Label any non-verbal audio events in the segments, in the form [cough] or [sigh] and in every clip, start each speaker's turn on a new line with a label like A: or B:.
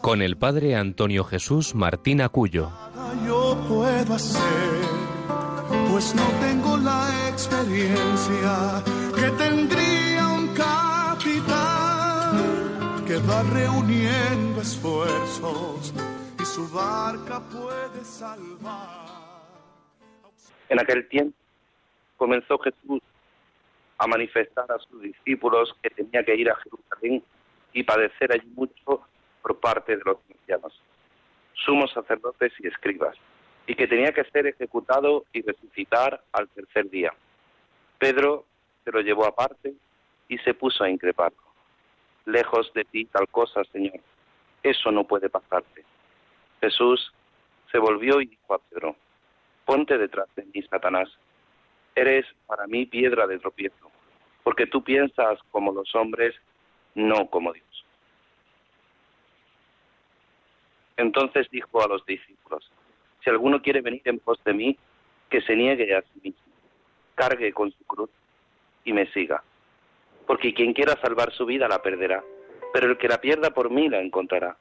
A: con el padre Antonio Jesús Martín Acuyo.
B: Yo puedo hacer, pues no tengo la experiencia que tendría un capitán que va reuniendo esfuerzos y su barca puede salvar.
C: En aquel tiempo comenzó Jesús a manifestar a sus discípulos que tenía que ir a Jerusalén y padecer allí mucho por parte de los cristianos, sumos sacerdotes y escribas, y que tenía que ser ejecutado y resucitar al tercer día. Pedro se lo llevó aparte y se puso a increparlo. Lejos de ti tal cosa, Señor, eso no puede pasarte. Jesús se volvió y dijo a Pedro, ponte detrás de mí, Satanás, eres para mí piedra de tropiezo, porque tú piensas como los hombres no como Dios. Entonces dijo a los discípulos, si alguno quiere venir en pos de mí, que se niegue a sí mismo, cargue con su cruz y me siga. Porque quien quiera salvar su vida la perderá, pero el que la pierda por mí la encontrará.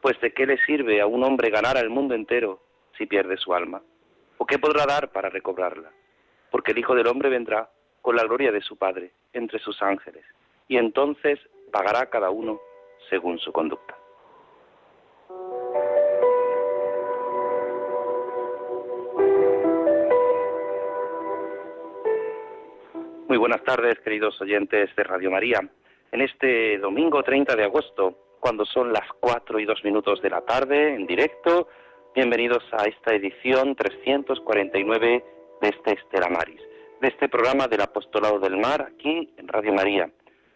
C: Pues de qué le sirve a un hombre ganar al mundo entero si pierde su alma? ¿O qué podrá dar para recobrarla? Porque el Hijo del Hombre vendrá con la gloria de su Padre entre sus ángeles, y entonces pagará cada uno según su conducta. Muy buenas tardes, queridos oyentes de Radio María. En este domingo 30 de agosto, cuando son las 4 y 2 minutos de la tarde, en directo, bienvenidos a esta edición 349 de este Estela Maris, de este programa del Apostolado del Mar, aquí en Radio María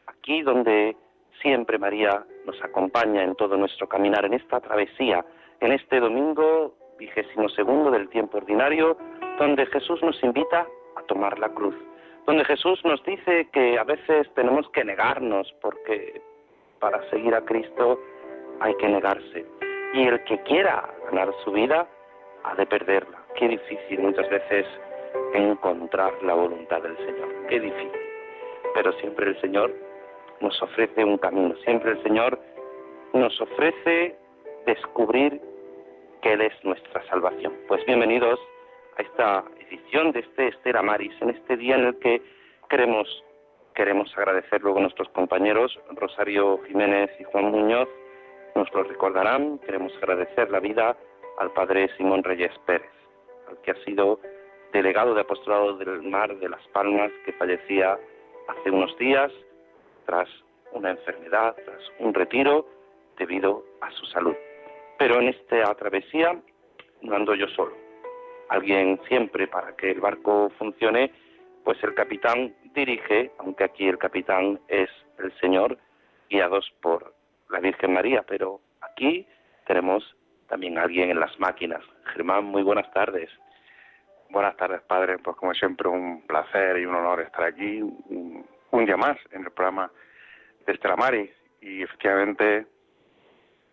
C: aquí donde siempre María nos acompaña en todo nuestro caminar, en esta travesía, en este domingo vigésimo segundo del tiempo ordinario, donde Jesús nos invita a tomar la cruz, donde Jesús nos dice que a veces tenemos que negarnos porque para seguir a Cristo hay que negarse. Y el que quiera ganar su vida ha de perderla. Qué difícil muchas veces encontrar la voluntad del Señor. Qué difícil. Pero siempre el Señor nos ofrece un camino. Siempre el Señor nos ofrece descubrir que Él es nuestra salvación. Pues bienvenidos a esta edición de este Estera Maris, en este día en el que queremos, queremos agradecer luego a nuestros compañeros Rosario Jiménez y Juan Muñoz, nos lo recordarán, queremos agradecer la vida al Padre Simón Reyes Pérez, al que ha sido delegado de apostolado del mar de Las Palmas, que fallecía hace unos días tras una enfermedad, tras un retiro debido a su salud. Pero en esta travesía no ando yo solo. Alguien siempre para que el barco funcione, pues el capitán dirige, aunque aquí el capitán es el Señor, guiados por la Virgen María, pero aquí tenemos también alguien en las máquinas. Germán, muy buenas tardes.
D: Buenas tardes, padre. Pues como siempre, un placer y un honor estar aquí un día más en el programa de Estramaris y efectivamente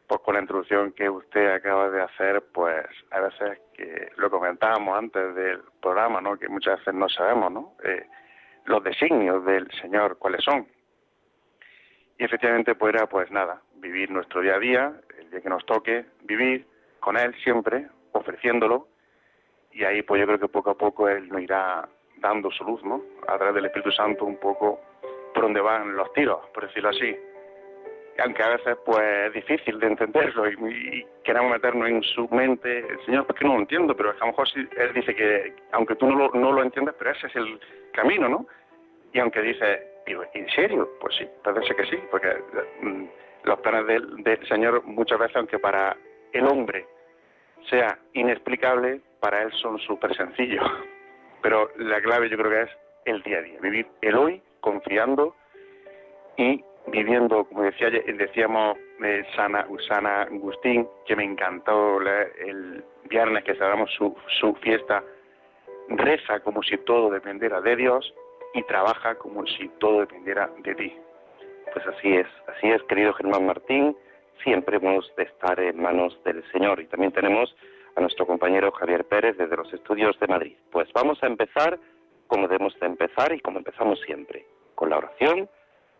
D: pues con la introducción que usted acaba de hacer pues a veces que lo comentábamos antes del programa no que muchas veces no sabemos no eh, los designios del Señor cuáles son y efectivamente pues era pues nada vivir nuestro día a día el día que nos toque vivir con él siempre ofreciéndolo y ahí pues yo creo que poco a poco él nos irá dando su luz, ¿no? A través del Espíritu Santo un poco por donde van los tiros, por decirlo así. Aunque a veces pues es difícil de entenderlo y, queremos meternos en su mente, Señor, porque no lo entiendo, pero a lo mejor sí, Él dice que, aunque tú no lo, no lo entiendes, pero ese es el camino, ¿no? Y aunque dice, ¿en serio? Pues sí, parece que sí, porque mm, los planes del, del Señor muchas veces, aunque para el hombre sea inexplicable, para Él son súper sencillos. [laughs] Pero la clave yo creo que es el día a día, vivir el hoy confiando y viviendo, como decía, decíamos eh, Sana, Usana Agustín, que me encantó el viernes que celebramos su, su fiesta, reza como si todo dependiera de Dios y trabaja como si todo dependiera de ti.
C: Pues así es, así es, querido Germán Martín, siempre hemos de estar en manos del Señor. Y también tenemos a nuestro compañero Javier Pérez desde los estudios de Madrid. Pues vamos a empezar como debemos de empezar y como empezamos siempre, con la oración,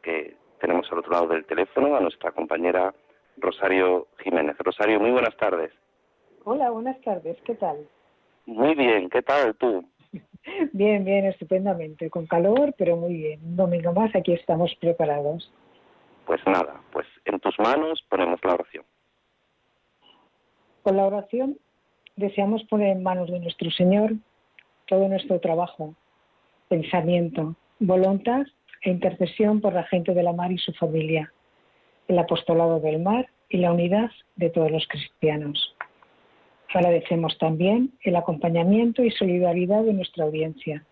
C: que tenemos al otro lado del teléfono a nuestra compañera Rosario Jiménez. Rosario, muy buenas tardes.
E: Hola, buenas tardes, ¿qué tal?
C: Muy bien, ¿qué tal tú? [laughs]
E: Bien, bien, estupendamente, con calor, pero muy bien. Un domingo más, aquí estamos preparados.
C: Pues nada, pues en tus manos ponemos la oración.
E: Con la oración deseamos poner en manos de nuestro Señor todo nuestro trabajo, pensamiento, voluntad e intercesión por la gente de la mar y su familia, el apostolado del mar y la unidad de todos los cristianos. Agradecemos también el acompañamiento y solidaridad de nuestra audiencia,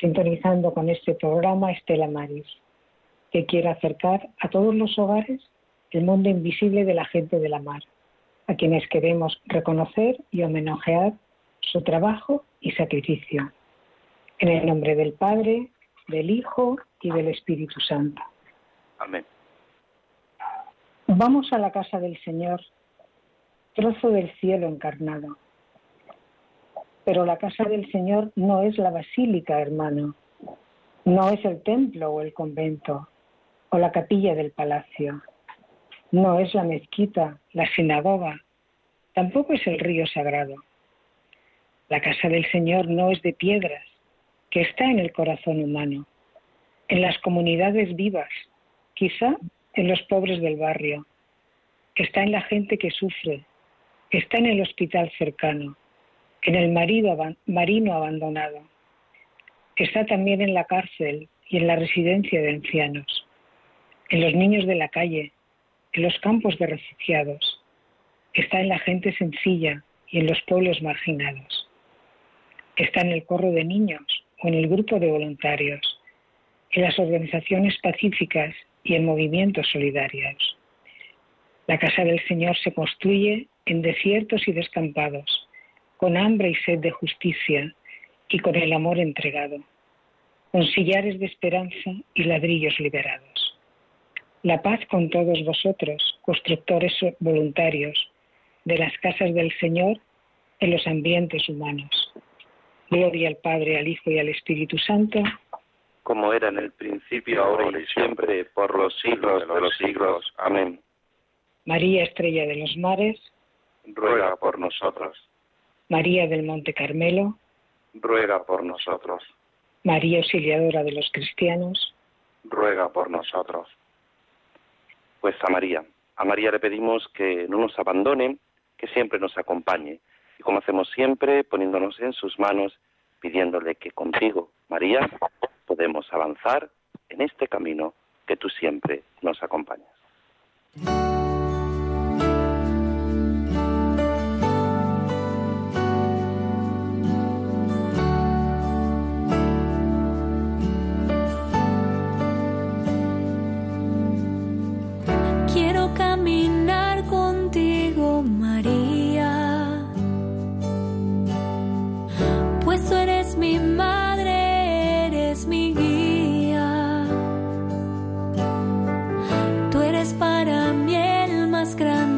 E: sintonizando con este programa Estela Maris, que quiere acercar a todos los hogares el mundo invisible de la gente de la mar, a quienes queremos reconocer y homenajear su trabajo y sacrificio. En el nombre del Padre, del Hijo y del Espíritu Santo.
C: Amén.
E: Vamos a la casa del Señor, trozo del cielo encarnado. Pero la casa del Señor no es la basílica, hermano. No es el templo o el convento o la capilla del palacio. No es la mezquita, la sinagoga. Tampoco es el río sagrado. La casa del Señor no es de piedras, que está en el corazón humano, en las comunidades vivas, quizá en los pobres del barrio, está en la gente que sufre, está en el hospital cercano, en el marido, marino abandonado, está también en la cárcel y en la residencia de ancianos, en los niños de la calle, en los campos de refugiados, está en la gente sencilla y en los pueblos marginados, está en el corro de niños o en el grupo de voluntarios, en las organizaciones pacíficas y en movimientos solidarios. La casa del Señor se construye en desiertos y descampados, con hambre y sed de justicia y con el amor entregado, con sillares de esperanza y ladrillos liberados. La paz con todos vosotros, constructores voluntarios de las casas del Señor en los ambientes humanos. Gloria al Padre, al Hijo y al Espíritu Santo.
C: Como era en el principio, ahora y siempre, por los siglos de los siglos. Amén.
E: María, estrella de los mares.
C: Ruega por nosotros.
E: María del Monte Carmelo.
C: Ruega por nosotros.
E: María, auxiliadora de los cristianos.
C: Ruega por nosotros. Pues a María, a María le pedimos que no nos abandone, que siempre nos acompañe y como hacemos siempre, poniéndonos en sus manos, pidiéndole que contigo, María, podemos avanzar en este camino que tú siempre nos acompañas.
F: Quiero caminar contigo, María, pues tú eres mi
C: madre. más.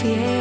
C: fiel.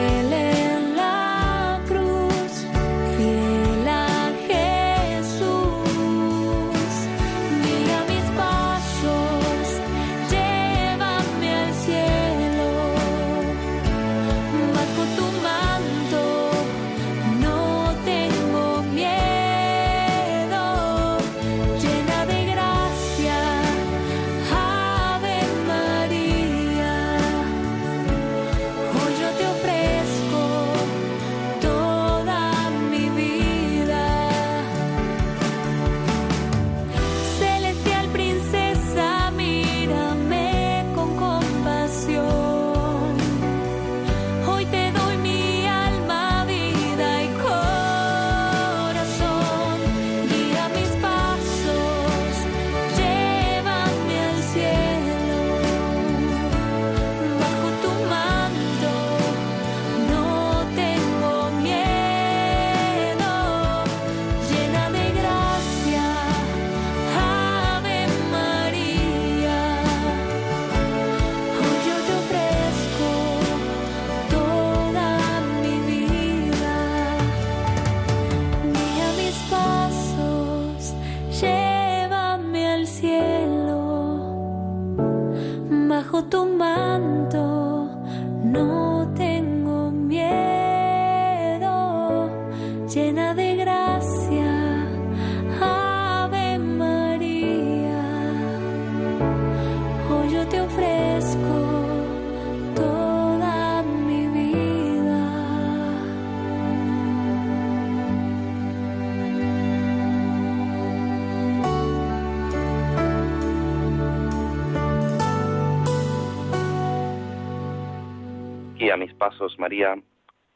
C: Pasos, María,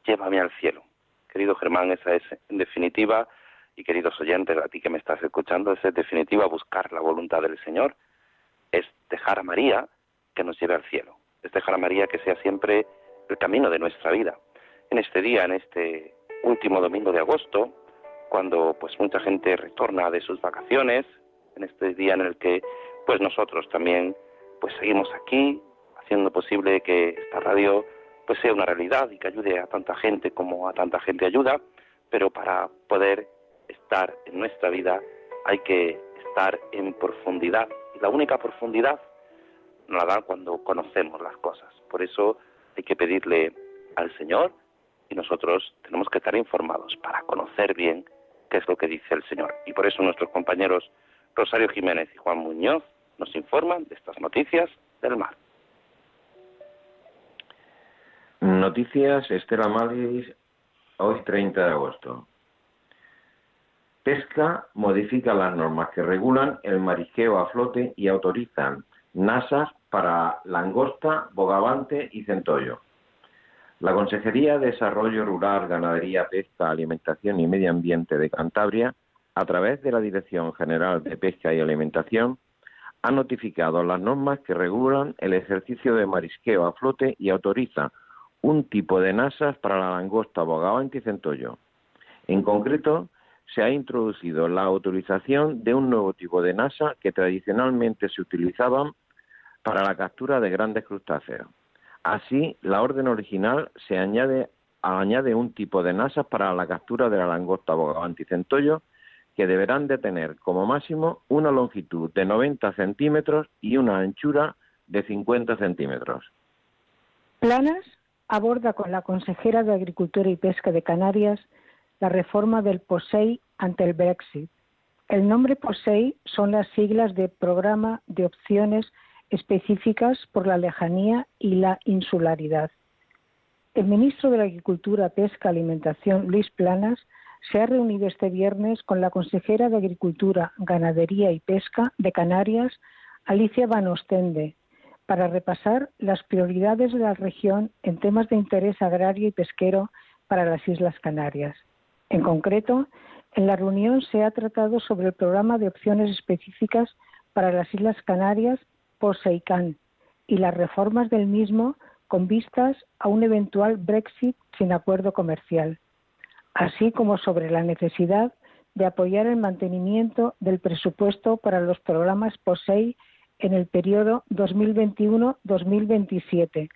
C: llévame al cielo. Querido Germán, esa es en definitiva, y queridos oyentes, a ti que me estás escuchando, esa es definitiva buscar la voluntad del Señor, es dejar a María que nos lleve al cielo, es dejar a María que sea siempre el camino de nuestra vida. En este día, en este último domingo de agosto, cuando pues mucha gente retorna de sus vacaciones, en este día en el que pues nosotros también pues seguimos aquí haciendo posible que esta radio pues sea una realidad y que ayude a tanta gente como a tanta gente ayuda, pero para poder estar en nuestra vida hay que estar en profundidad. Y la única profundidad nos la da cuando conocemos las cosas. Por eso hay que pedirle al Señor y nosotros tenemos que estar informados para conocer bien qué es lo que dice el Señor. Y por eso nuestros compañeros Rosario Jiménez y Juan Muñoz nos informan de estas noticias del mar.
G: Noticias Estela Maris, hoy 30 de agosto. Pesca modifica las normas que regulan el marisqueo a flote y autorizan nasas para langosta, bogavante y centollo. La Consejería de Desarrollo Rural, Ganadería, Pesca, Alimentación y Medio Ambiente de Cantabria, a través de la Dirección General de Pesca y Alimentación, ha notificado las normas que regulan el ejercicio de marisqueo a flote y autoriza un tipo de nasas para la langosta, bogavante y centollo. En concreto, se ha introducido la autorización de un nuevo tipo de nasa que tradicionalmente se utilizaban para la captura de grandes crustáceos. Así, la orden original se añade, añade un tipo de nasas para la captura de la langosta, bogavante y centollo que deberán de tener como máximo una longitud de 90 centímetros y una anchura de 50 centímetros.
E: Planas aborda con la consejera de Agricultura y Pesca de Canarias la reforma del POSEI ante el Brexit. El nombre POSEI son las siglas de Programa de Opciones Específicas por la Lejanía y la Insularidad. El ministro de Agricultura, Pesca, Alimentación, Luis Planas, se ha reunido este viernes con la consejera de Agricultura, Ganadería y Pesca de Canarias, Alicia Van Ostende, para repasar las prioridades de la región en temas de interés agrario y pesquero para las Islas Canarias. En concreto, en la reunión se ha tratado sobre el programa de opciones específicas para las Islas Canarias por SEICAN y las reformas del mismo con vistas a un eventual Brexit sin acuerdo comercial, así como sobre la necesidad de apoyar el mantenimiento del presupuesto para los programas POSEI en el periodo 2021-2027,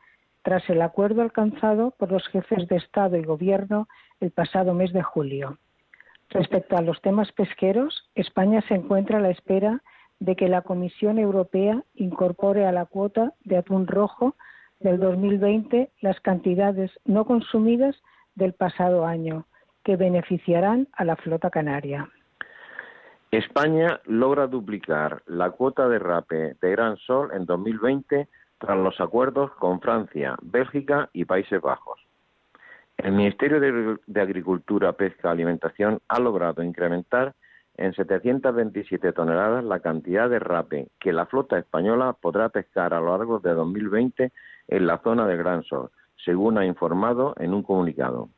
E: tras el acuerdo alcanzado por los jefes de Estado y Gobierno el pasado mes de julio. Respecto a los temas pesqueros, España se encuentra a la espera de que la Comisión Europea incorpore a la cuota de atún rojo del 2020 las cantidades no consumidas del pasado año, que beneficiarán a la flota canaria.
G: España logra duplicar la cuota de rape de Gran Sol en 2020 tras los acuerdos con Francia, Bélgica y Países Bajos. El Ministerio de Agricultura, Pesca y Alimentación ha logrado incrementar en 727 toneladas la cantidad de rape que la flota española podrá pescar a lo largo de 2020 en la zona de Gran Sol, según ha informado en un comunicado.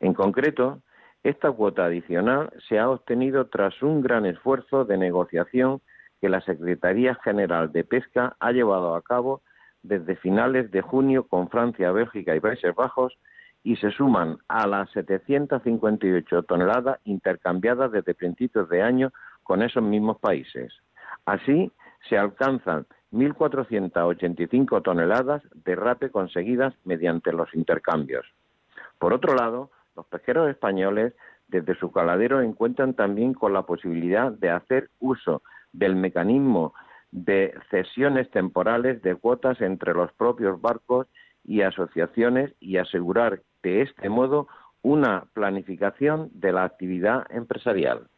G: En concreto, esta cuota adicional se ha obtenido tras un gran esfuerzo de negociación que la Secretaría General de Pesca ha llevado a cabo desde finales de junio con Francia, Bélgica y Países Bajos y se suman a las 758 toneladas intercambiadas desde principios de año con esos mismos países. Así, se alcanzan 1.485 toneladas de rape conseguidas mediante los intercambios. Por otro lado, los pesqueros españoles desde su caladero encuentran también con la posibilidad de hacer uso del mecanismo de cesiones temporales de cuotas entre los propios barcos y asociaciones y asegurar de este modo una planificación de la actividad empresarial.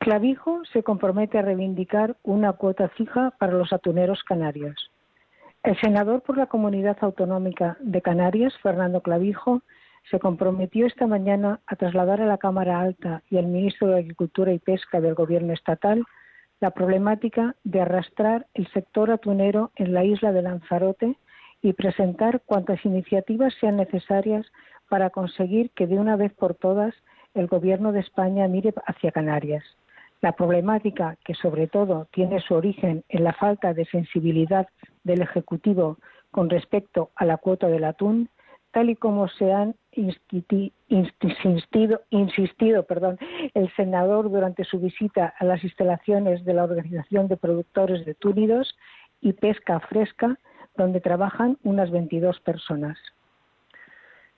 E: Clavijo se compromete a reivindicar una cuota fija para los atuneros canarios. El senador por la Comunidad Autonómica de Canarias, Fernando Clavijo, se comprometió esta mañana a trasladar a la Cámara Alta y al ministro de Agricultura y Pesca del Gobierno estatal la problemática de arrastrar el sector atunero en la isla de Lanzarote y presentar cuantas iniciativas sean necesarias para conseguir que de una vez por todas el Gobierno de España mire hacia Canarias. La problemática, que sobre todo tiene su origen en la falta de sensibilidad del Ejecutivo con respecto a la cuota del atún, tal y como se han insistido, el senador durante su visita a las instalaciones de la Organización de Productores de Túnidos y Pesca Fresca, donde trabajan unas 22 personas.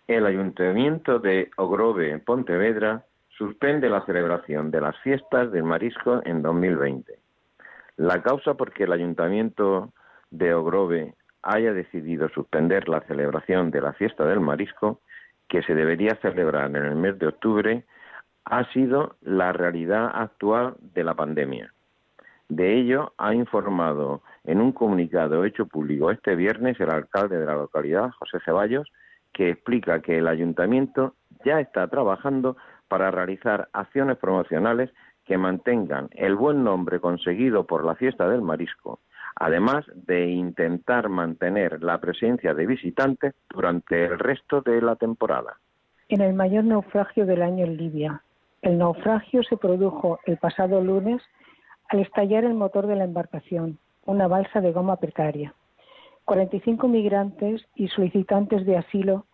G: El Ayuntamiento de Ogrove, en Pontevedra, suspende la celebración de las fiestas del marisco en 2020. La causa por que el Ayuntamiento de Ogrove haya decidido suspender la celebración de la fiesta del marisco, que se debería celebrar en el mes de octubre, ha sido la realidad actual de la pandemia. De ello ha informado en un comunicado hecho público este viernes el alcalde de la localidad, José Ceballos, que explica que el ayuntamiento ya está trabajando para realizar acciones promocionales que mantengan el buen nombre conseguido por la fiesta del marisco además de intentar mantener la presencia de visitantes durante el resto de la temporada.
E: En el mayor naufragio del año en Libia. El naufragio se produjo el pasado lunes al estallar el motor de la embarcación, una balsa de goma precaria. 45 migrantes y solicitantes de asilo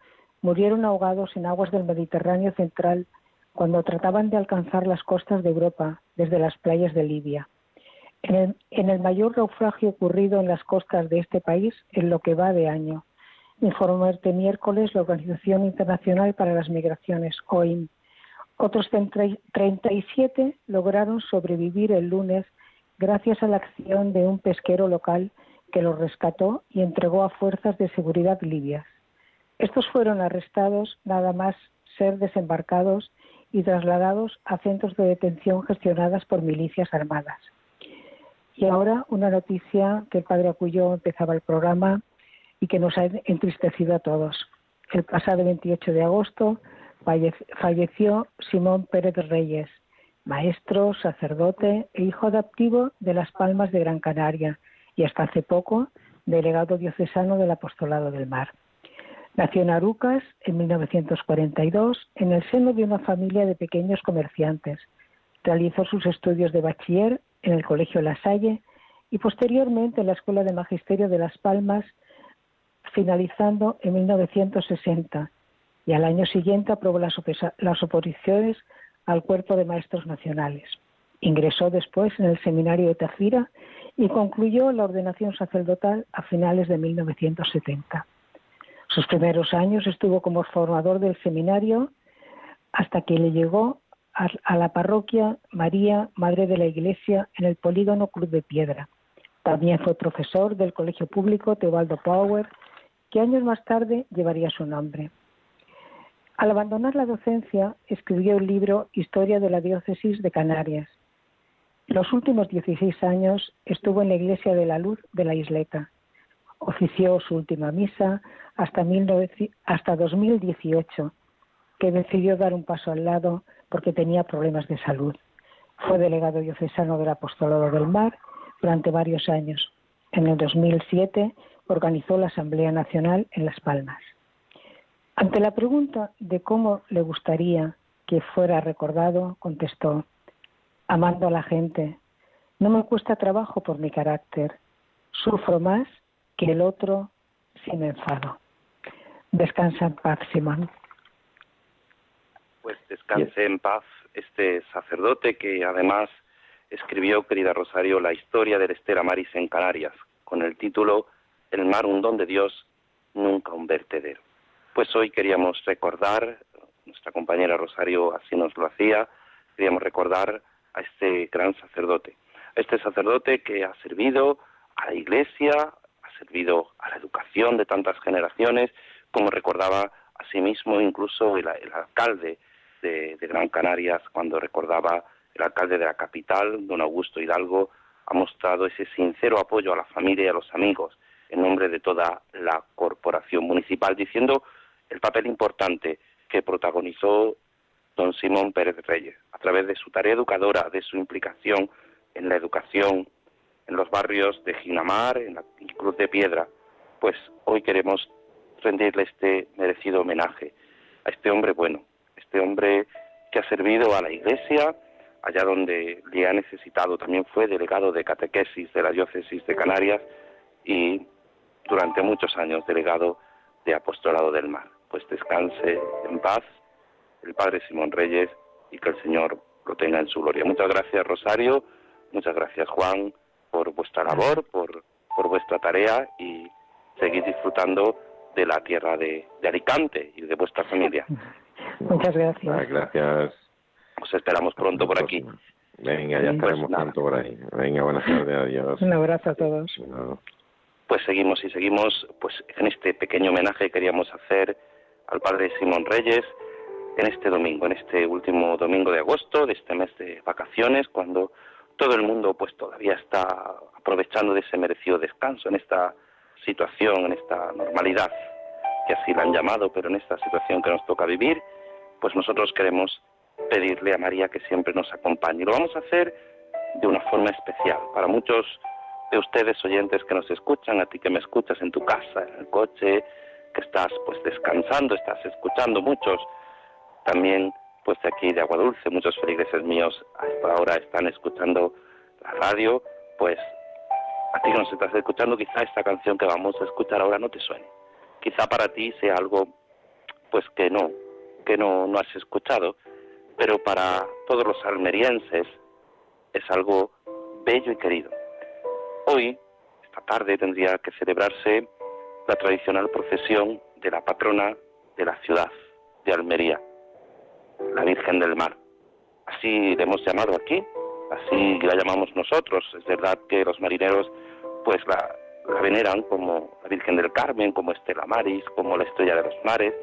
E: murieron ahogados en aguas del Mediterráneo central cuando trataban de alcanzar las costas de Europa desde las playas de Libia en el, mayor naufragio ocurrido en las costas de este país en lo que va de año. Informó este miércoles la Organización Internacional para las Migraciones, OIM. Otros 37 lograron sobrevivir el lunes gracias a la acción de un pesquero local que los rescató y entregó a fuerzas de seguridad libias. Estos fueron arrestados nada más ser desembarcados y trasladados a centros de detención gestionadas por milicias armadas. Y ahora una noticia que el padre Acuyo empezaba el programa y que nos ha entristecido a todos. El pasado 28 de agosto falleció Simón Pérez Reyes, maestro, sacerdote e hijo adoptivo de Las Palmas de Gran Canaria y hasta hace poco delegado diocesano del Apostolado del Mar. Nació en Arucas en 1942 en el seno de una familia de pequeños comerciantes. Realizó sus estudios de bachiller en el Colegio La Salle y posteriormente en la Escuela de Magisterio de Las Palmas, finalizando en 1960 y al año siguiente aprobó las, oposiciones al Cuerpo de Maestros Nacionales. Ingresó después en el Seminario de Tafira y concluyó la ordenación sacerdotal a finales de 1970. Sus primeros años estuvo como formador del seminario hasta que le llegó a la parroquia María, Madre de la Iglesia, en el polígono Cruz de Piedra. También fue profesor del Colegio Público Teobaldo Power, que años más tarde llevaría su nombre. Al abandonar la docencia, escribió el libro Historia de la Diócesis de Canarias. Los últimos 16 años estuvo en la Iglesia de la Luz de la Isleta. Ofició su última misa hasta, hasta 2018, que decidió dar un paso al lado porque tenía problemas de salud. Fue delegado diocesano del Apostolado del Mar durante varios años. En el 2007 organizó la Asamblea Nacional en Las Palmas. Ante la pregunta de cómo le gustaría que fuera recordado, contestó, amando a la gente, no me cuesta trabajo por mi carácter, sufro más que el otro si me enfado. Descansa en paz, Simón.
C: Pues descanse en paz este sacerdote que además escribió, querida Rosario, la historia del Estela Maris en Canarias, con el título El mar un don de Dios, nunca un vertedero. Pues hoy queríamos recordar, nuestra compañera Rosario así nos lo hacía, queríamos recordar a este gran sacerdote, a este sacerdote que ha servido a la Iglesia, ha servido a la educación de tantas generaciones, como recordaba Asimismo, incluso el, alcalde de, Gran Canarias, cuando recordaba el alcalde de la capital, don Augusto Hidalgo, ha mostrado ese sincero apoyo a la familia y a los amigos en nombre de toda la corporación municipal, diciendo el papel importante que protagonizó don Simón Pérez Reyes, a través de su tarea educadora, de su implicación en la educación en los barrios de Ginamar, en la Cruz de Piedra, pues hoy queremos rendirle este merecido homenaje a este hombre bueno, este hombre que ha servido a la Iglesia allá donde le ha necesitado. También fue delegado de catequesis de la diócesis de Canarias y durante muchos años delegado de apostolado del mar. Pues descanse en paz el Padre Simón Reyes y que el Señor lo tenga en su gloria. Muchas gracias Rosario, muchas gracias Juan por vuestra labor, por, por vuestra tarea y seguir disfrutando de la tierra de, Alicante y de vuestra familia.
E: Muchas gracias.
G: Gracias.
C: Os esperamos pronto por aquí.
G: Venga, ya estaremos pronto por ahí. Venga, buenas tardes, adiós.
E: Un abrazo a todos.
C: Pues seguimos y seguimos, pues en este pequeño homenaje queríamos hacer al padre Simón Reyes, en este domingo, en este último domingo de agosto, de este mes de vacaciones, cuando todo el mundo pues todavía está aprovechando de ese merecido descanso en esta situación, en esta normalidad, que así la han llamado, pero en esta situación que nos toca vivir, pues nosotros queremos pedirle a María que siempre nos acompañe. Y lo vamos a hacer de una forma especial. Para muchos de ustedes oyentes que nos escuchan, a ti que me escuchas en tu casa, en el coche, que estás pues descansando, estás escuchando muchos también, pues de aquí de Agua Dulce, muchos feligreses míos a esta hora están escuchando la radio, pues a ti que nos estás escuchando, quizá esta canción que vamos a escuchar ahora no te suene. Quizá para ti sea algo, pues que no, que no, no has escuchado, pero para todos los almerienses es algo bello y querido. Hoy, esta tarde, tendría que celebrarse la tradicional procesión de la patrona de la ciudad de Almería, la Virgen del Mar. Así le hemos llamado aquí, así la llamamos nosotros. Es verdad que los marineros pues la, veneran como la Virgen del Carmen, como Estela Maris, como la Estrella de los Mares,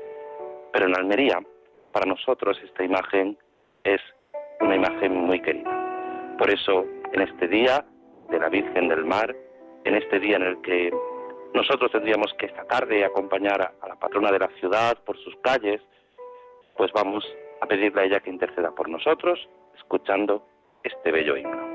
C: pero en Almería, para nosotros esta imagen es una imagen muy querida. Por eso, en este día de la Virgen del Mar, en este día en el que nosotros tendríamos que esta tarde acompañar a la patrona de la ciudad por sus calles, pues vamos a pedirle a ella que interceda por nosotros, escuchando este bello himno.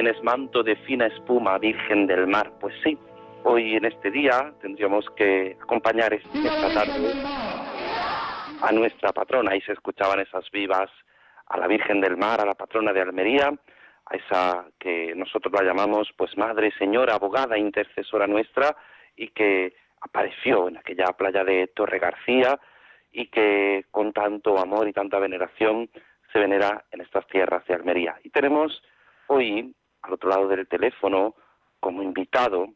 C: Tienes manto de fina espuma, Virgen del Mar. Pues sí, hoy en este día tendríamos que acompañar esta tarde a nuestra patrona y se escuchaban esas vivas a la Virgen del Mar, a la patrona de Almería, a esa que nosotros la llamamos pues Madre Señora, abogada, intercesora nuestra y que apareció en aquella playa de Torre García y que con tanto amor y tanta veneración se venera en estas tierras de Almería. Y tenemos hoy, al otro lado del teléfono, como invitado,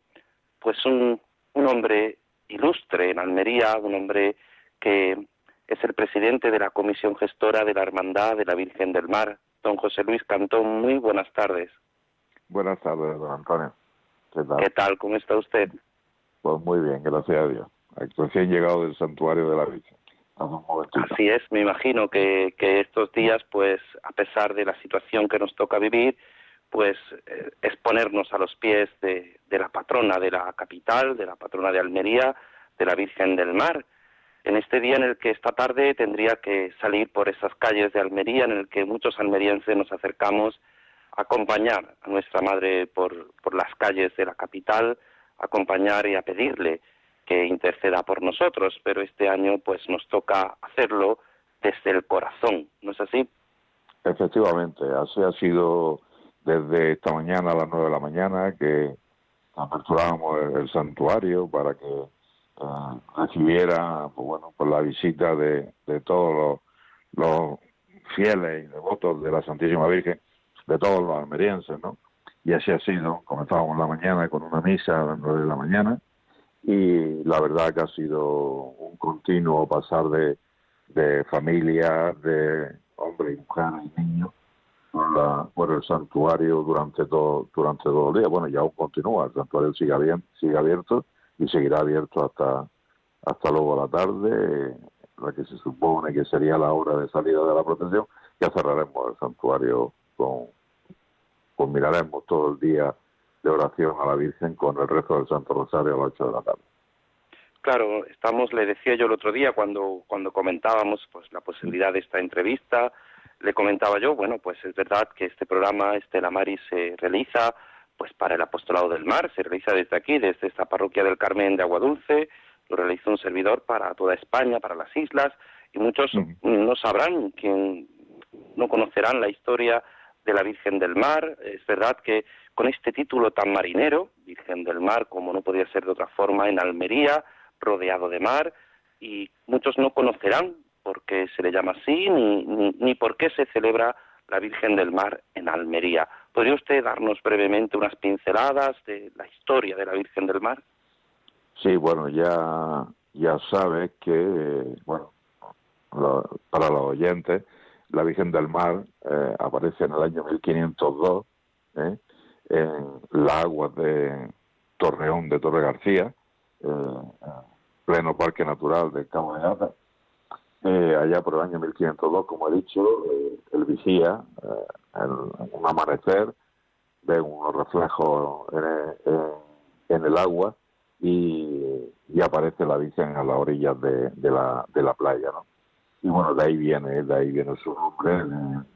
C: pues un, un hombre ilustre en Almería, un hombre que es el presidente de la Comisión Gestora de la Hermandad de la Virgen del Mar, don José Luis Cantón. Muy buenas tardes.
H: Buenas tardes, don Antonio.
C: ¿Qué tal? ¿Qué tal? ¿Cómo está usted?
H: Pues muy bien, gracias a Dios. Recién llegado del santuario de la Virgen.
C: Así es, me imagino que, que estos días, pues, a pesar de la situación que nos toca vivir, pues eh, exponernos a los pies de, de la patrona de la capital, de la patrona de Almería, de la Virgen del Mar, en este día en el que esta tarde tendría que salir por esas calles de Almería, en el que muchos almerienses nos acercamos a acompañar a nuestra madre por, por las calles de la capital, a acompañar y a pedirle que interceda por nosotros, pero este año pues nos toca hacerlo desde el corazón, ¿no es así?
H: Efectivamente, así ha sido desde esta mañana a las nueve de la mañana que aperturábamos el, santuario para que uh, recibiera pues bueno pues la visita de, de todos los, fieles y devotos de la Santísima Virgen, de todos los almerienses, ¿no? Y así ha sido, comenzábamos la mañana con una misa a las nueve de la mañana, y la verdad que ha sido un continuo pasar de, de familia, de hombres y mujeres y niños por, el santuario durante todo durante todo el día. Bueno, ya aún continúa, el santuario sigue abierto, sigue abierto y seguirá abierto hasta hasta luego a la tarde, la que se supone que sería la hora de salida de la protección, ya cerraremos el santuario con, con miraremos todo el día de oración a la Virgen con el resto del Santo Rosario a las 8 de la tarde.
C: Claro, estamos, le decía yo el otro día cuando, cuando comentábamos pues la posibilidad de esta entrevista, le comentaba yo, bueno, pues es verdad que este programa, Estela Maris, se realiza pues para el Apostolado del Mar, se realiza desde aquí, desde esta parroquia del Carmen de Aguadulce, lo realiza un servidor para toda España, para las islas, y muchos no sabrán, quien no conocerán la historia de la Virgen del Mar. Es verdad que con este título tan marinero, Virgen del Mar, como no podía ser de otra forma, en Almería, rodeado de mar, y muchos no conocerán por qué se le llama así, ni, ni, por qué se celebra la Virgen del Mar en Almería. ¿Podría usted darnos brevemente unas pinceladas de la historia de la Virgen del Mar?
H: Sí, bueno, ya, ya sabes que, bueno, para los oyentes, la Virgen del Mar eh, aparece en el año 1502 ¿eh? en las aguas de Torreón de Torre García, eh, pleno parque natural del Cabo de Gata. Eh, allá por el año 1502, como he dicho, eh, el vigía, en, un amanecer, ve unos reflejos en, el agua y, aparece la Virgen a las orillas de, de, la, de la playa, ¿no? y bueno, de ahí viene, de ahí viene su nombre,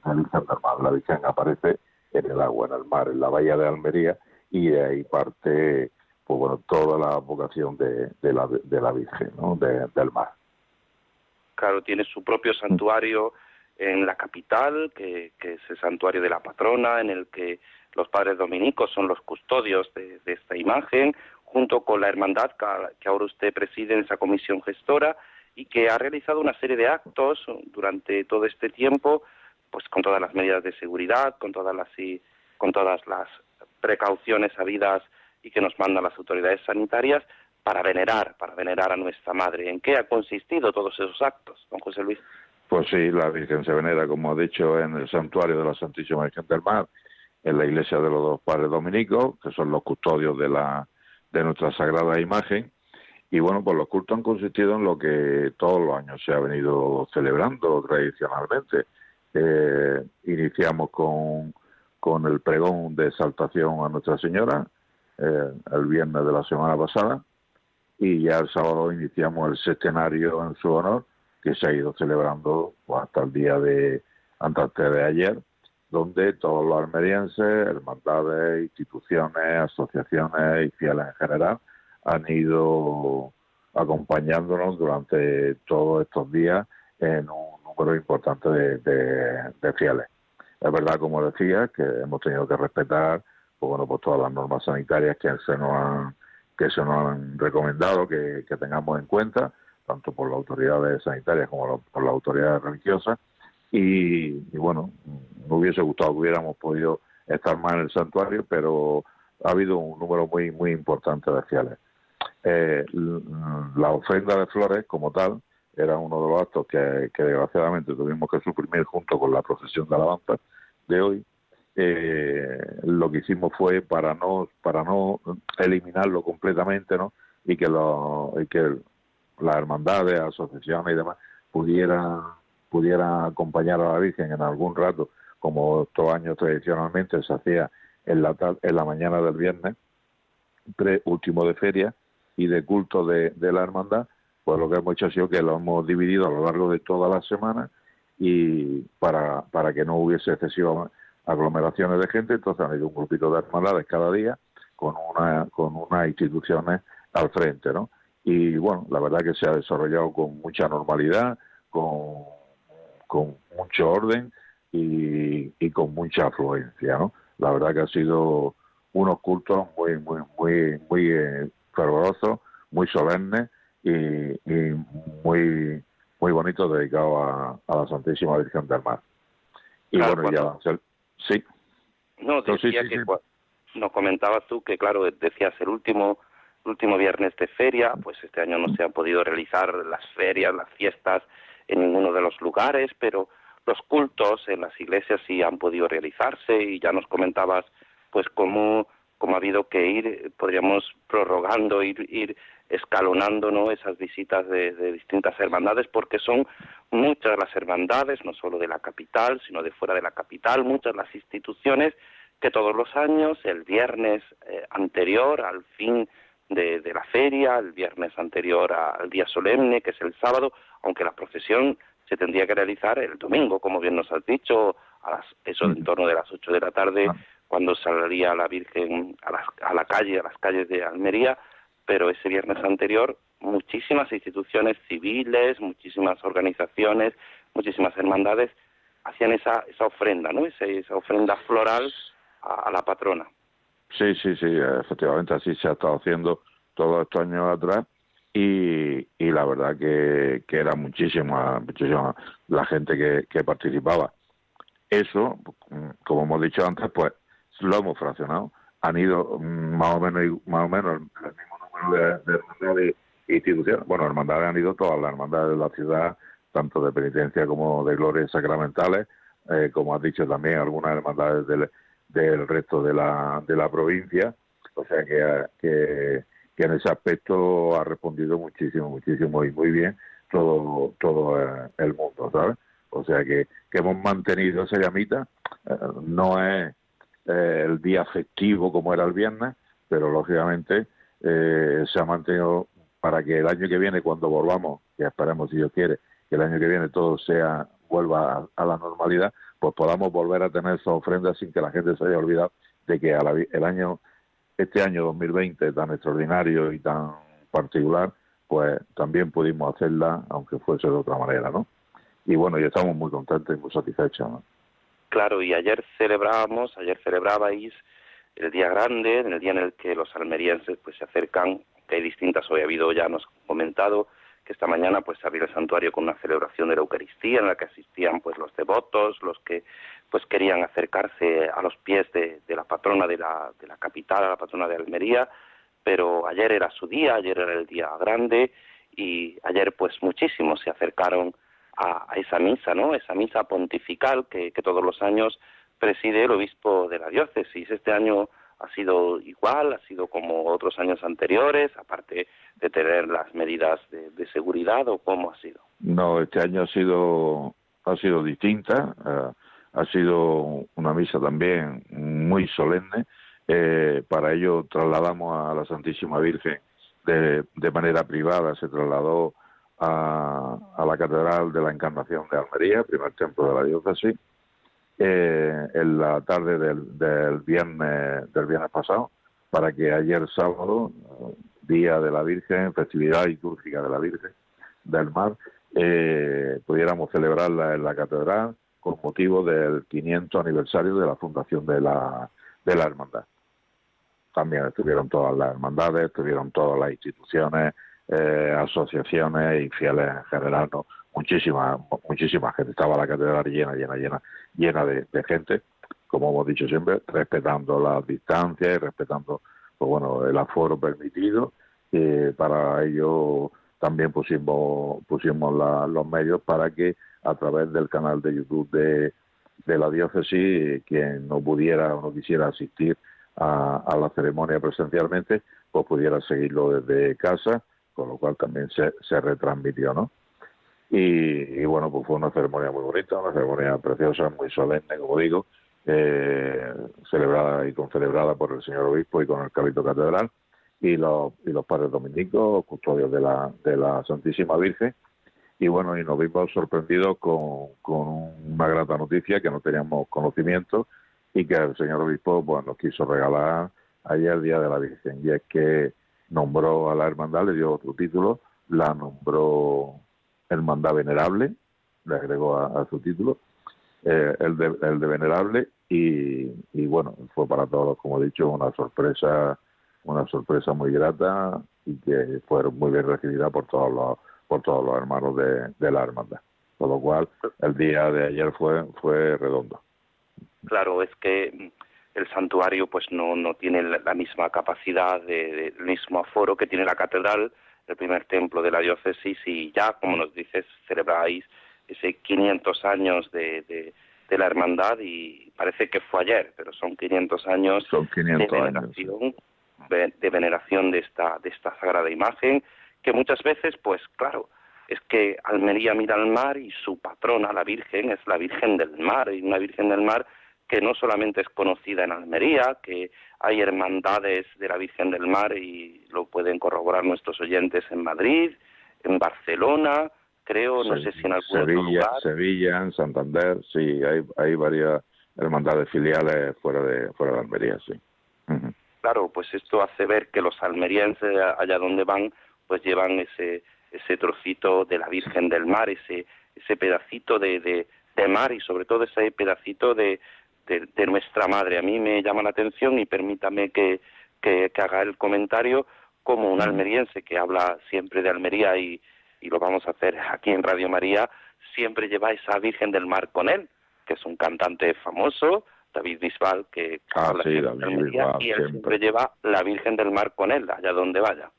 H: la Virgen del Mar. La Virgen aparece en el agua, en el mar, en la bahía de Almería, y de ahí parte, pues bueno, toda la vocación de, de, la, de la Virgen, ¿no? del mar.
C: Claro, tiene su propio santuario en la capital, que, que, es el santuario de la patrona, en el que los padres dominicos son los custodios de, de esta imagen, junto con la hermandad que ahora usted preside en esa comisión gestora, y que ha realizado una serie de actos durante todo este tiempo, pues con todas las medidas de seguridad, con todas las con todas las precauciones habidas y que nos mandan las autoridades sanitarias para venerar, para venerar a nuestra madre. ¿En qué ha consistido todos esos actos, don José Luis?
H: Pues sí, la Virgen se venera, como he dicho, en el santuario de la Santísima Virgen del Mar, en la iglesia de los dos padres dominicos, que son los custodios de la de nuestra sagrada imagen, y bueno, pues los cultos han consistido en lo que todos los años se ha venido celebrando tradicionalmente. Eh, iniciamos con, con el pregón de exaltación a Nuestra Señora eh, el viernes de la semana pasada y ya el sábado iniciamos el sextenario en su honor que se ha ido celebrando pues, hasta el día de antes de ayer donde todos los almerienses, hermandades, instituciones, asociaciones y fieles en general han ido acompañándonos durante todos estos días en un número importante de, fieles. Es verdad, como decía, que hemos tenido que respetar pues, bueno, pues todas las normas sanitarias que se nos han, que se nos han recomendado que, tengamos en cuenta, tanto por las autoridades sanitarias como por las autoridades religiosas. Y, bueno, me hubiese gustado que hubiéramos podido estar más en el santuario, pero ha habido un número muy, muy importante de fieles. Eh, la ofrenda de flores, como tal, era uno de los actos que, desgraciadamente tuvimos que suprimir junto con la procesión de alabanza de hoy. Eh, lo que hicimos fue para no para no eliminarlo completamente, ¿no? Y que lo, y que las hermandades, asociaciones y demás pudieran pudiera acompañar a la Virgen en algún rato, como estos años tradicionalmente se hacía en la en la mañana del viernes, pre último de feria y de culto de, de la hermandad, pues lo que hemos hecho ha sido que lo hemos dividido a lo largo de toda la semana y para, para que no hubiese excesivas aglomeraciones de gente, entonces han ido un grupito de hermandades cada día con una con unas instituciones al frente, ¿no? Y bueno, la verdad que se ha desarrollado con mucha normalidad, con, con mucho orden y, y con mucha afluencia, ¿no? La verdad que ha sido unos cultos muy, muy, muy, muy eh, fervorosos, muy solemnes y, muy muy bonito dedicado a, la Santísima Virgen del Mar.
C: Y bueno, ya, sí. No, decía que nos comentabas tú que, claro, decías el último último viernes de feria, pues este año no se han podido realizar las ferias, las fiestas en ninguno de los lugares, pero los cultos en las iglesias sí han podido realizarse y ya nos comentabas pues cómo, cómo ha habido que ir, podríamos prorrogando, ir, ir escalonando ¿no? esas visitas de, distintas hermandades, porque son muchas las hermandades, no solo de la capital, sino de fuera de la capital, muchas las instituciones que todos los años, el viernes eh, anterior al fin de, la feria, el viernes anterior al día solemne, que es el sábado, aunque la procesión se tendría que realizar el domingo, como bien nos has dicho, a las, eso en torno de las ocho de la tarde, ah. cuando saldría la Virgen a, a la calle, a las calles de Almería, pero ese viernes anterior muchísimas instituciones civiles, muchísimas organizaciones, muchísimas hermandades hacían esa, esa ofrenda, ¿no? Esa, esa ofrenda floral a, la patrona.
H: Sí, sí, sí, efectivamente así se ha estado haciendo todos estos años atrás y, y la verdad que, que era muchísima, muchísima la gente que, que participaba. Eso, como hemos dicho antes, pues lo hemos fraccionado. Han ido más o menos, más o menos el mismo de, hermandades e instituciones. Bueno, hermandades han ido todas las hermandades de la ciudad, tanto de penitencia como de glorias sacramentales, eh, como has dicho también algunas hermandades del, del resto de la, de la provincia. O sea que, que, en ese aspecto ha respondido muchísimo, muchísimo y muy bien todo, todo eh, el mundo, ¿sabes? O sea que, hemos mantenido esa llamita. Eh, no es el día festivo como era el viernes, pero lógicamente eh, se ha mantenido para que el año que viene, cuando volvamos, que esperemos si Dios quiere, que el año que viene todo sea vuelva a, la normalidad, pues podamos volver a tener esa ofrenda sin que la gente se haya olvidado de que el año, este año 2020 tan extraordinario y tan particular, pues también pudimos hacerla, aunque fuese de otra manera, ¿no? Y bueno, ya estamos muy contentos y muy satisfechos.
C: Claro, y ayer celebrábamos, ayer celebrabais el día grande, en el día en el que los almerienses pues se acercan, que hay distintas, hoy ha habido, ya nos comentado, que esta mañana pues abrió el santuario con una celebración de la Eucaristía en la que asistían pues los devotos, los que pues querían acercarse a los pies de, la patrona de la, de la capital, a la patrona de Almería, pero ayer era su día, ayer era el día grande y ayer pues muchísimos se acercaron a, esa misa, ¿no? Esa misa pontifical que, que todos los años preside el obispo de la diócesis. Este año ha sido igual, ha sido como otros años anteriores, aparte de tener las medidas de, seguridad o cómo ha sido.
H: No, este año ha sido ha sido distinta, eh, ha sido una misa también muy solemne. Eh, para ello trasladamos a la Santísima Virgen de, de manera privada, se trasladó a, a la Catedral de la Encarnación de Almería, primer templo de la diócesis, eh, en la tarde del, del, viernes del viernes pasado para que ayer sábado, día de la Virgen, festividad litúrgica de la Virgen del Mar, eh, pudiéramos celebrarla en la catedral con motivo del 500 aniversario de la fundación de la, de la hermandad. También estuvieron todas las hermandades, estuvieron todas las instituciones, eh, asociaciones y fieles en general. Muchísima, muchísima gente. Estaba la catedral llena, llena, llena, llena de, gente, como hemos dicho siempre, respetando las distancias y respetando, pues bueno, el aforo permitido. y para ello también pusimos, pusimos los medios para que a través del canal de YouTube de, de la diócesis, quien no pudiera o no quisiera asistir a, a la ceremonia presencialmente, pues pudiera seguirlo desde casa, con lo cual también se, se retransmitió, ¿no? Y, bueno, pues fue una ceremonia muy bonita, una ceremonia preciosa, muy solemne, como digo, eh, celebrada y concelebrada por el señor obispo y con el cabildo catedral y los, y los padres dominicos, custodios de la, de la Santísima Virgen. Y bueno, y nos vimos sorprendidos con, con una grata noticia que no teníamos conocimiento y que el señor obispo pues, nos quiso regalar ayer el Día de la Virgen. Y es que nombró a la hermandad, le dio otro título, la nombró Hermandad Venerable, le agregó a, su título, eh, el, de, el de Venerable, y, bueno, fue para todos, como he dicho, una sorpresa, una sorpresa muy grata y que fue muy bien recibida por todos los, por todos los hermanos de, de la hermandad. Con lo cual, el día de ayer fue, fue redondo.
C: Claro, es que el santuario pues no, no tiene la misma capacidad, de, el mismo aforo que tiene la catedral, el primer templo de la diócesis y ya, como nos dices, celebráis ese 500 años de, de, la hermandad y parece que fue ayer, pero son 500 años
H: de
C: veneración, De, veneración de esta, de esta sagrada imagen, que muchas veces, pues claro, es que Almería mira al mar y su patrona, la Virgen, es la Virgen del Mar, y una Virgen del Mar que no solamente es conocida en Almería, que hay hermandades de la Virgen del Mar y lo pueden corroborar nuestros oyentes en Madrid, en Barcelona, creo, no sé si en algún
H: Sevilla,
C: otro lugar.
H: Sevilla, en Santander, sí, hay, hay varias hermandades filiales fuera de, fuera de Almería, sí.
C: Claro, pues esto hace ver que los almerienses, allá donde van, pues llevan ese, ese trocito de la Virgen del Mar, ese, ese pedacito de, de, de mar y sobre todo ese pedacito de, de, nuestra madre. A mí me llama la atención y permítame que, que, haga el comentario como un almeriense que habla siempre de Almería y, y lo vamos a hacer aquí en Radio María, siempre lleva esa Virgen del Mar con él, que es un cantante famoso, David Bisbal, que
H: ah,
C: habla
H: sí,
C: David Almería, y él siempre. lleva la Virgen del Mar con él, allá donde vaya.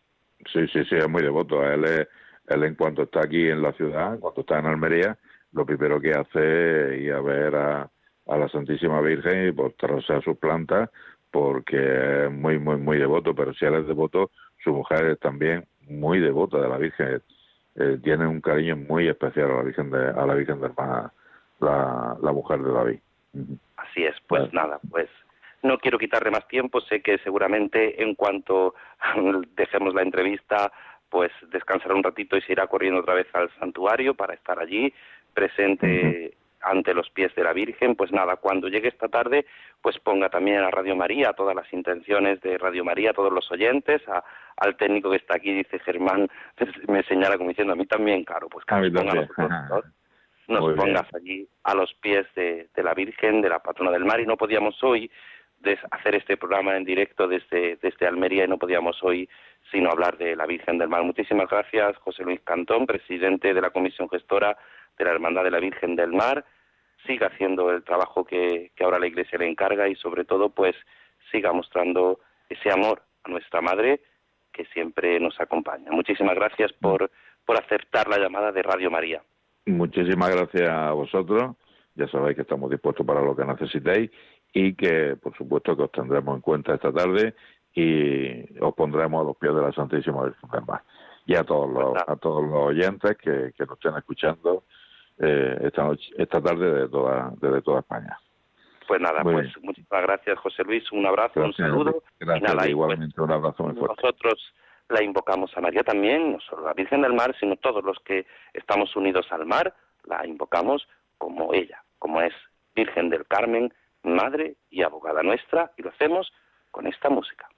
H: Sí, sí, sí, es muy devoto. Él, es, él en cuanto está aquí en la ciudad, en cuanto está en Almería, lo primero que hace es ir a ver a, a la Santísima Virgen y postrarse a sus plantas porque es muy, muy, muy devoto, pero si él es devoto, su mujer es también muy devota de la Virgen, eh, tiene un cariño muy especial a la Virgen de, a la Virgen de la, la mujer de David.
C: Así es, pues nada, pues no quiero quitarle más tiempo, sé que seguramente en cuanto [laughs] dejemos la entrevista, pues descansará un ratito y se irá corriendo otra vez al santuario para estar allí presente ante los pies de la Virgen, pues nada, cuando llegue esta tarde, pues ponga también a Radio María, a todas las intenciones de Radio María, a todos los oyentes, a, al técnico que está aquí, dice Germán, [laughs] me señala como diciendo, a mí también, claro, pues que nos, ponga [laughs] nos pongas allí a los pies de, de, la Virgen, de la patrona del mar, y no podíamos hoy hacer este programa en directo desde, desde Almería y no podíamos hoy sino hablar de la Virgen del Mar. Muchísimas gracias, José Luis Cantón, presidente de la Comisión Gestora de la Hermandad de la Virgen del Mar, siga haciendo el trabajo que, ahora la Iglesia le encarga y sobre todo pues siga mostrando ese amor a nuestra Madre que siempre nos acompaña. Muchísimas gracias por, por aceptar la llamada de Radio María.
H: Muchísimas gracias a vosotros. Ya sabéis que estamos dispuestos para lo que necesitéis y que, por supuesto, que os tendremos en cuenta esta tarde y os pondremos a los pies de la Santísima Virgen del Mar. Y a todos los, a todos los oyentes que, que nos estén escuchando eh, esta, noche, esta tarde desde toda, desde toda España.
C: Pues nada, pues muchísimas gracias José Luis, un abrazo, un saludo.
H: Gracias,
C: y
H: igualmente un abrazo muy fuerte.
C: Nosotros la invocamos a María también, no solo la Virgen del Mar, sino todos los que estamos unidos al mar, la invocamos como ella, como es Virgen del Carmen, Madre y Abogada nuestra, y lo hacemos con esta música.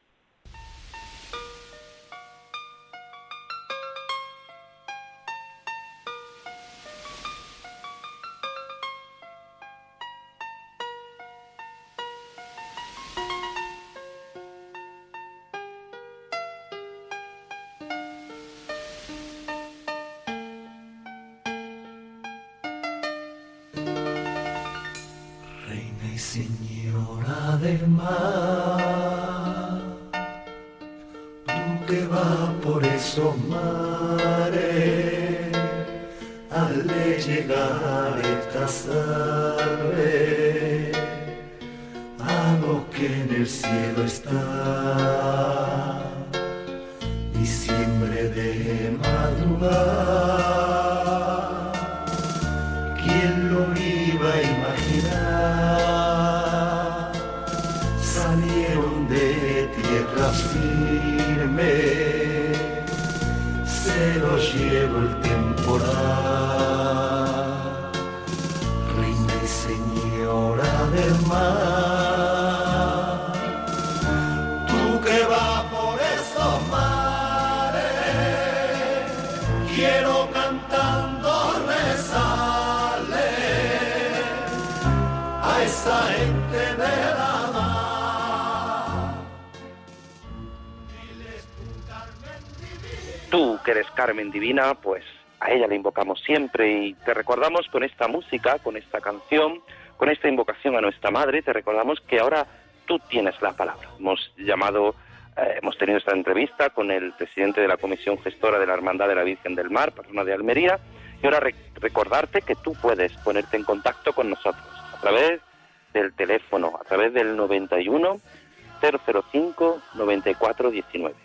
C: Con esta música, con esta canción, con esta invocación a nuestra Madre, te recordamos que ahora tú tienes la palabra. Hemos llamado, eh, hemos tenido esta entrevista con el presidente de la Comisión Gestora de la Hermandad de la Virgen del Mar, patrona de Almería, y ahora re- recordarte que tú puedes ponerte en contacto con nosotros a través del teléfono, a través del 91 005 9419.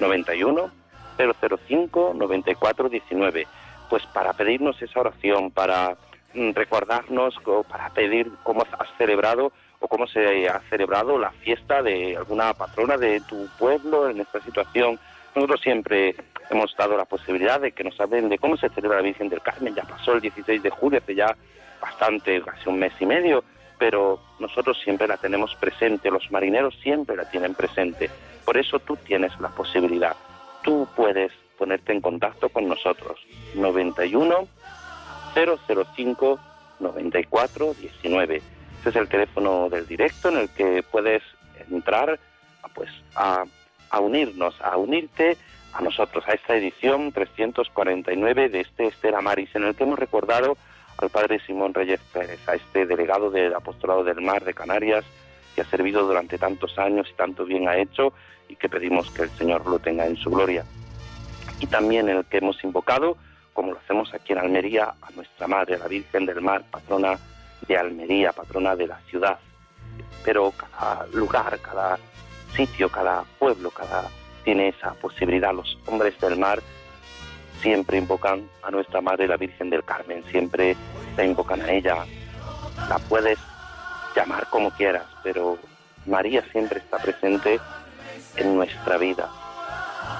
C: 91 005 9419. Pues para pedirnos esa oración, para mm, recordarnos, para pedir cómo has celebrado o cómo se ha celebrado la fiesta de alguna patrona de tu pueblo en esta situación. Nosotros siempre hemos dado la posibilidad de que nos hablen de cómo se celebra la Virgen del Carmen. Ya pasó el 16 de julio, hace ya bastante, casi un mes y medio, pero nosotros siempre la tenemos presente, los marineros siempre la tienen presente. Por eso tú tienes la posibilidad. Tú puedes ponerte en contacto con nosotros. 91 005 94 19. Este es el teléfono del directo en el que puedes entrar pues a, a unirnos, a unirte a nosotros, a esta edición 349 de este Estela Maris, en el que hemos recordado al padre Simón Reyes Pérez, a este delegado del Apostolado del Mar de Canarias, que ha servido durante tantos años y tanto bien ha hecho, y que pedimos que el Señor lo tenga en su gloria. Y también en el que hemos invocado, como lo hacemos aquí en Almería, a nuestra Madre, la Virgen del Mar, patrona de Almería, patrona de la ciudad. Pero cada lugar, cada sitio, cada pueblo, cada tiene esa posibilidad. Los hombres del mar siempre invocan a nuestra Madre, la Virgen del Carmen, siempre la invocan a ella. La puedes llamar como quieras, pero María siempre está presente en nuestra vida.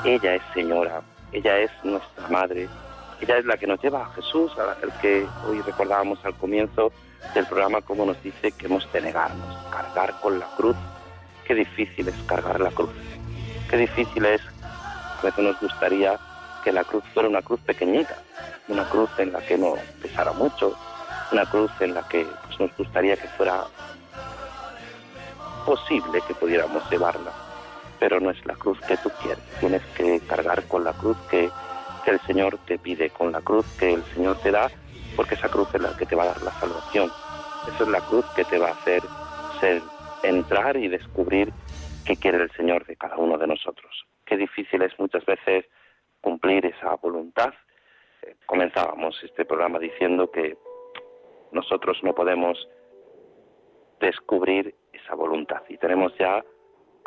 C: Ella es Señora, ella es nuestra Madre, ella es la que nos lleva a Jesús, a el que hoy recordábamos al comienzo del programa, como nos dice que hemos de negarnos, cargar con la cruz. Qué difícil es cargar la cruz. Qué difícil es, a veces nos gustaría que la cruz fuera una cruz pequeñita, una cruz en la que no pesara mucho, una cruz en la que pues, nos gustaría que fuera posible que pudiéramos llevarla, pero no es la cruz que tú quieres. Tienes que cargar con la cruz que, el Señor te pide, con la cruz que el Señor te da, porque esa cruz es la que te va a dar la salvación. Esa es la cruz que te va a hacer ser, entrar y descubrir qué quiere el Señor de cada uno de nosotros. Qué difícil es muchas veces cumplir esa voluntad. Eh, comenzábamos este programa diciendo que nosotros no podemos descubrir esa voluntad. Y tenemos ya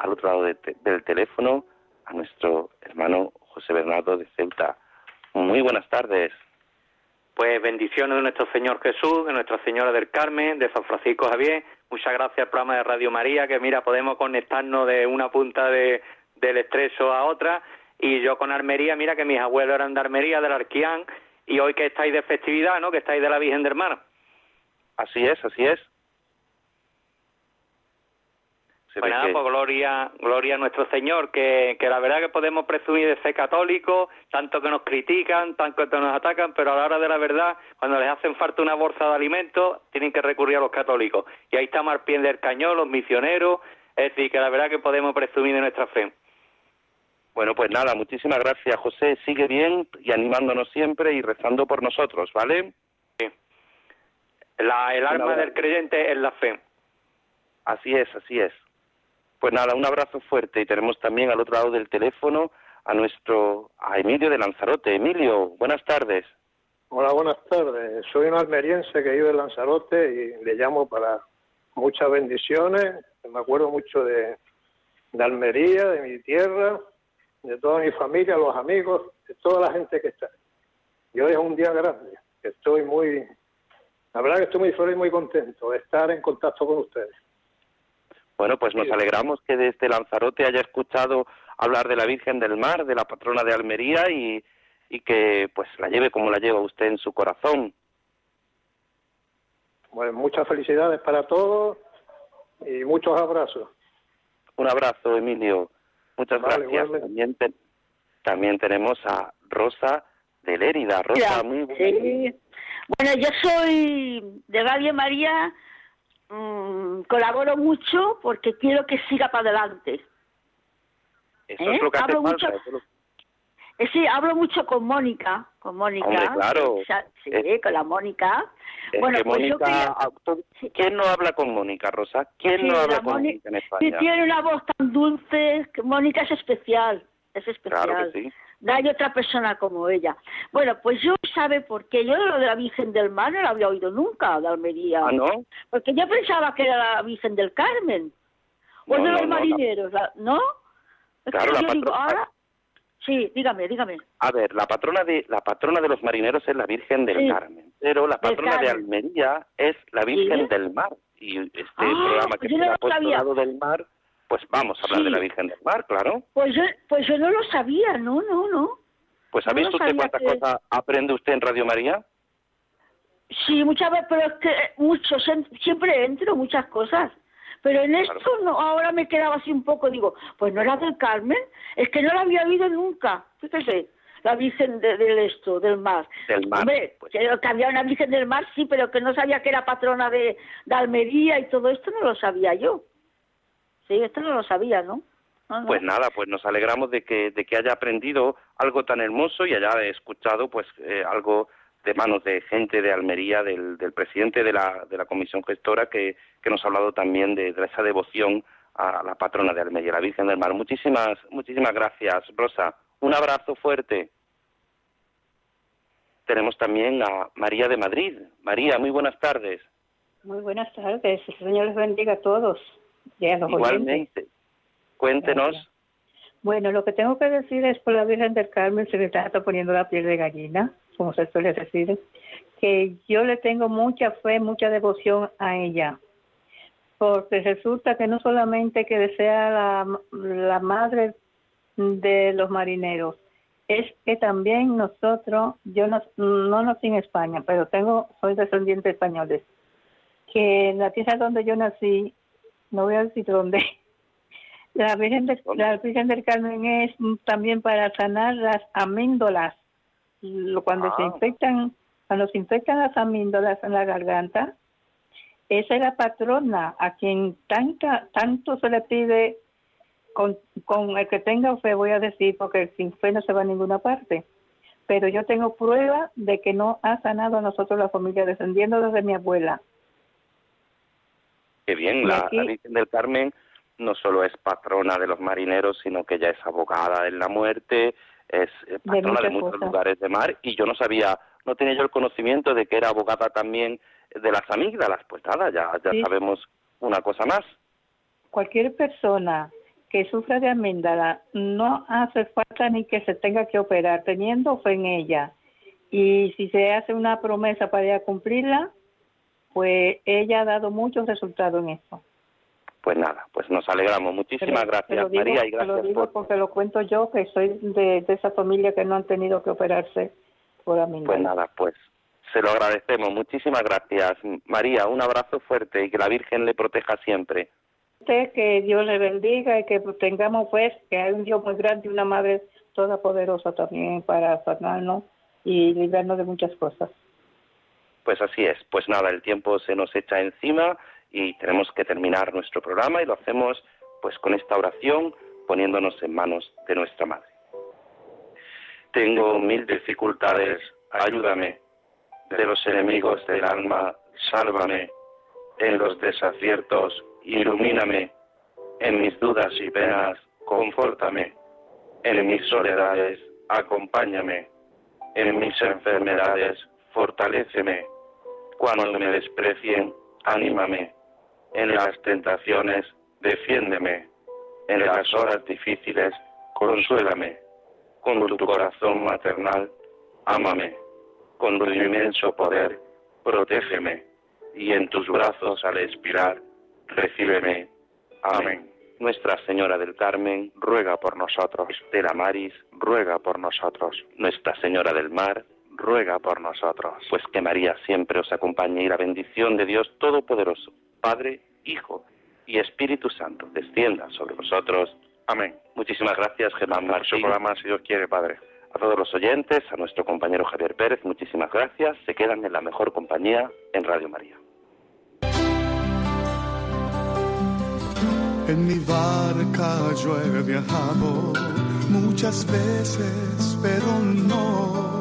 C: al otro lado de te- del teléfono a nuestro hermano José Bernardo de Ceuta. Muy buenas tardes.
I: Pues bendiciones de nuestro Señor Jesús, de Nuestra Señora del Carmen, de San Francisco Javier. Muchas gracias al programa de Radio María, que mira, podemos conectarnos de una punta de, del estrecho a otra. Y yo con Armería, mira que mis abuelos eran de Armería, del Arquián, y hoy que estáis de festividad, ¿no? Que estáis de la Virgen del Mar.
C: Así es, así es. Se
I: Pues nada,
C: que-
I: pues gloria, gloria a nuestro Señor, que, que la verdad que podemos presumir de ser católicos, tanto que nos critican, tanto que nos atacan, pero a la hora de la verdad, cuando les hacen falta una bolsa de alimentos, tienen que recurrir a los católicos. Y ahí estamos al pie del cañón, los misioneros, es decir, que la verdad que podemos presumir de nuestra fe.
C: Bueno, pues nada, muchísimas gracias, José. Sigue bien y animándonos siempre y rezando por nosotros, ¿vale?
I: La, el
C: abrazo.
I: del creyente es la fe.
C: Así es, así es. Pues nada, un abrazo fuerte y tenemos también al otro lado del teléfono a nuestro a Emilio de Lanzarote. Emilio, buenas tardes.
J: Hola, buenas tardes. Soy un almeriense que vive en Lanzarote y le llamo para muchas bendiciones. Me acuerdo mucho de, Almería, de mi tierra, de toda mi familia, los amigos, de toda la gente que está. Y hoy es un día grande. Estoy muy, la verdad que estoy muy feliz muy contento de estar en contacto con ustedes.
C: Bueno, pues nos alegramos que desde Lanzarote haya escuchado hablar de la Virgen del Mar, de la patrona de Almería y, y que pues la lleve como la lleva usted en su corazón.
J: Bueno, muchas felicidades para todos y muchos abrazos.
C: Un abrazo, Emilio. Muchas
J: Vale,
C: gracias. También, te- también tenemos a Rosa de Lérida. Rosa,
K: Mira,
C: muy buenas.
K: sí. Bueno, yo soy de Radio María, mm, colaboro mucho porque quiero que siga para adelante.
C: Eso
K: ¿eh?
C: es lo que hace
K: Hablo
C: falta.
K: mucho-
C: eso lo-
K: Eh, sí, hablo mucho con Mónica, con Mónica.
C: Hombre, claro.
K: O sea, sí,
C: Es-
K: con la Mónica. Bueno,
C: que
K: pues yo quería-
C: ¿quién no habla con Mónica, Rosa? ¿Quién
K: Sí,
C: no habla
K: la
C: con
K: Mónica-
C: en España?
K: tiene una voz tan dulce, que Mónica es especial, es especial.
C: Claro que sí.
K: No hay otra persona como ella. Bueno, pues yo sabe por qué. Yo lo de la Virgen del Mar no lo había oído nunca, de Almería.
C: Ah, ¿no?
K: Porque yo pensaba que era la Virgen del Carmen. O
C: No,
K: de los
C: no, la-
K: marineros, la- ¿no? Es
C: Claro,
K: que
C: la
K: yo digo, ahora... Sí, dígame, dígame.
C: A ver, la patrona de la patrona de los marineros es la Virgen del
K: Sí.
C: Carmen, pero la patrona de. Almería es la Virgen
K: ¿Sí?
C: del Mar. Y este
K: Ah,
C: programa que
K: pues
C: se
K: no
C: ha puesto lado del mar, pues vamos a hablar
K: Sí.
C: de la Virgen del Mar, claro.
K: Pues yo, pues yo no lo sabía, no, no, no.
C: Pues ¿ha visto usted cuántas
K: que-
C: cosas aprende usted en Radio María?
K: Sí, muchas veces, pero es que mucho, siem- siempre entro muchas cosas. Pero en esto no, ahora me quedaba así un poco, digo, pues no era del Carmen, es que no la había oído nunca, fíjese, la Virgen de- del esto, del mar.
C: Del mar,
K: Hombre,
C: pues.
K: que que había una Virgen del mar, sí, pero que no sabía que era patrona de, de Almería y todo esto no lo sabía yo. Sí, esto no lo sabía, ¿no? No, no.
C: Pues nada, pues nos alegramos de que, de que haya aprendido algo tan hermoso y haya escuchado pues eh, algo de manos de gente de Almería, del, del presidente de la, de la comisión gestora, que, que nos ha hablado también de, de esa devoción a la patrona de Almería, la Virgen del Mar. Muchísimas, muchísimas gracias, Rosa. Un abrazo fuerte. Tenemos también a María de Madrid. María, muy buenas tardes.
L: Muy buenas tardes. El Señor les bendiga a todos. Oyentes.
C: Igualmente. Cuéntenos.
L: Bueno, lo que tengo que decir es por la Virgen del Carmen se me está poniendo la piel de gallina, como se suele decir, que yo le tengo mucha fe, mucha devoción a ella, porque resulta que no solamente que sea la, la madre de los marineros, es que también nosotros, yo no, no nací en España, pero tengo, soy descendiente de españoles, que en la tierra donde yo nací, no voy a decir dónde, la Virgen, de- la Virgen del Carmen es también para sanar las amíndolas. Cuando se
C: Ah.
L: infectan, cuando se infectan las amíndolas en la garganta, esa es la patrona a quien tanta, tanto se le pide con, con el que tenga fe, voy a decir, porque sin fe no se va a ninguna parte. Pero yo tengo prueba de que no ha sanado a nosotros la familia, descendiendo desde mi abuela.
C: Qué bien,
L: Y
C: la, Virgen del Carmen no solo es patrona de los marineros, sino que ella es abogada en la muerte, es eh, patrona de, muchos
L: cosas.
C: lugares de mar, y yo no sabía, no tenía yo el conocimiento de que era abogada también de las amígdalas. Pues nada, ya, ya
L: Sí.
C: sabemos una cosa más.
L: cualquier persona que sufra de amígdala no hace falta ni que se tenga que operar, teniendo fe en ella. Y si se hace una promesa para ella cumplirla, pues ella ha dado muchos resultados en eso.
C: Pues nada, pues nos alegramos. Muchísimas
L: Pero-
C: gracias,
L: digo-
C: María, y
L: te lo
C: gracias
L: digo
C: por...
L: porque lo cuento yo, que soy de, de esa familia que no han tenido que operarse por amígdala.
C: Pues nada, pues se lo agradecemos. Muchísimas gracias, María. Un abrazo fuerte y que la Virgen le proteja siempre.
L: Que Dios le bendiga y que tengamos pues que hay un Dios muy grande y una madre toda poderosa también para sanarnos y librarnos de muchas cosas.
C: Pues así es. Pues nada, el tiempo se nos echa encima y tenemos que terminar nuestro programa y lo hacemos pues con esta oración poniéndonos en manos de nuestra Madre. Tengo mil dificultades, ayúdame. De los enemigos del alma, sálvame. En los desaciertos, ilumíname. En mis dudas y penas, confórtame. En mis soledades, acompáñame. En mis enfermedades, fortaléceme. Cuando me desprecien, anímame. En las tentaciones, defiéndeme. En las horas difíciles, consuélame. Con tu corazón maternal, ámame. Con tu inmenso poder, protégeme. Y en tus brazos al expirar, recíbeme. Amén. Nuestra Señora del Carmen, ruega por nosotros. Estela Maris, ruega por nosotros. Nuestra Señora del Mar, ruega por nosotros. Pues que María siempre os acompañe y la bendición de Dios Todopoderoso, Padre, Hijo y Espíritu Santo, descienda sobre vosotros. Amén. Muchísimas gracias, Germán Martín. programa, si Dios quiere, Padre. A todos los oyentes, a nuestro compañero Javier Pérez, muchísimas gracias. Se quedan en la mejor compañía en Radio María.
B: En mi barca yo he viajado muchas veces, pero no,